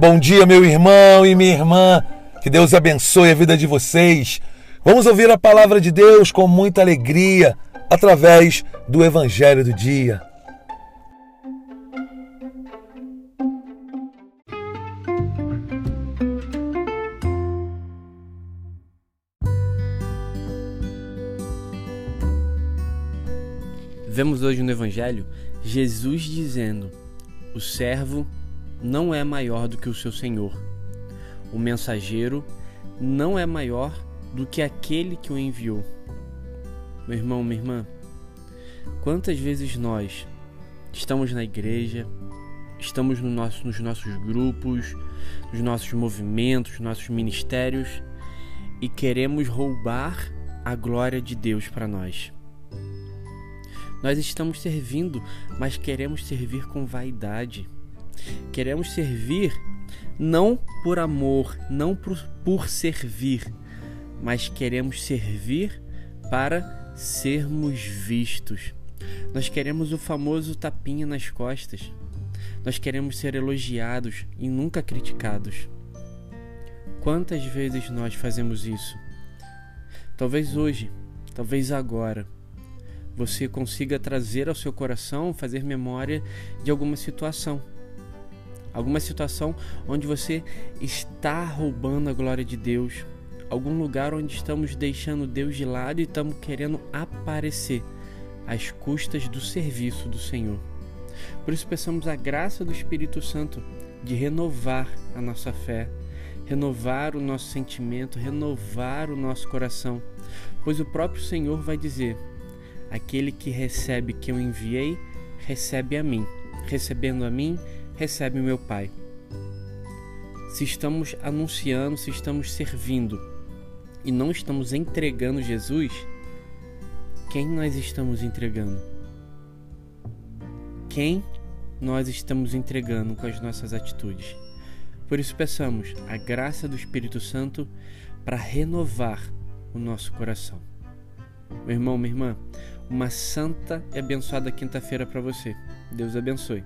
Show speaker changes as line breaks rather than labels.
Bom dia, meu irmão e minha irmã. Que Deus abençoe a vida de vocês. Vamos ouvir a palavra de Deus com muita alegria através do Evangelho do Dia.
Vemos hoje no Evangelho Jesus dizendo: O servo não é maior do que o seu senhor. O mensageiro não é maior do que aquele que o enviou. Meu irmão, minha irmã, quantas vezes nós estamos na igreja, estamos no nosso, nos nossos grupos, nos nossos movimentos, nos nossos ministérios e queremos roubar a glória de Deus para nós. Nós estamos servindo, mas queremos servir com vaidade. Queremos servir não por amor, não por, por servir, mas queremos servir para sermos vistos. Nós queremos o famoso tapinha nas costas. Nós queremos ser elogiados e nunca criticados. Quantas vezes nós fazemos isso? Talvez hoje, talvez agora, você consiga trazer ao seu coração, fazer memória de alguma situação alguma situação onde você está roubando a glória de Deus, algum lugar onde estamos deixando Deus de lado e estamos querendo aparecer às custas do serviço do Senhor. Por isso peçamos a graça do Espírito Santo de renovar a nossa fé, renovar o nosso sentimento, renovar o nosso coração, pois o próprio Senhor vai dizer: aquele que recebe que eu enviei, recebe a mim, recebendo a mim, recebe meu Pai. Se estamos anunciando, se estamos servindo e não estamos entregando Jesus, quem nós estamos entregando? Quem nós estamos entregando com as nossas atitudes? Por isso, peçamos a graça do Espírito Santo para renovar o nosso coração. Meu irmão, minha irmã, uma santa e abençoada quinta-feira para você. Deus abençoe.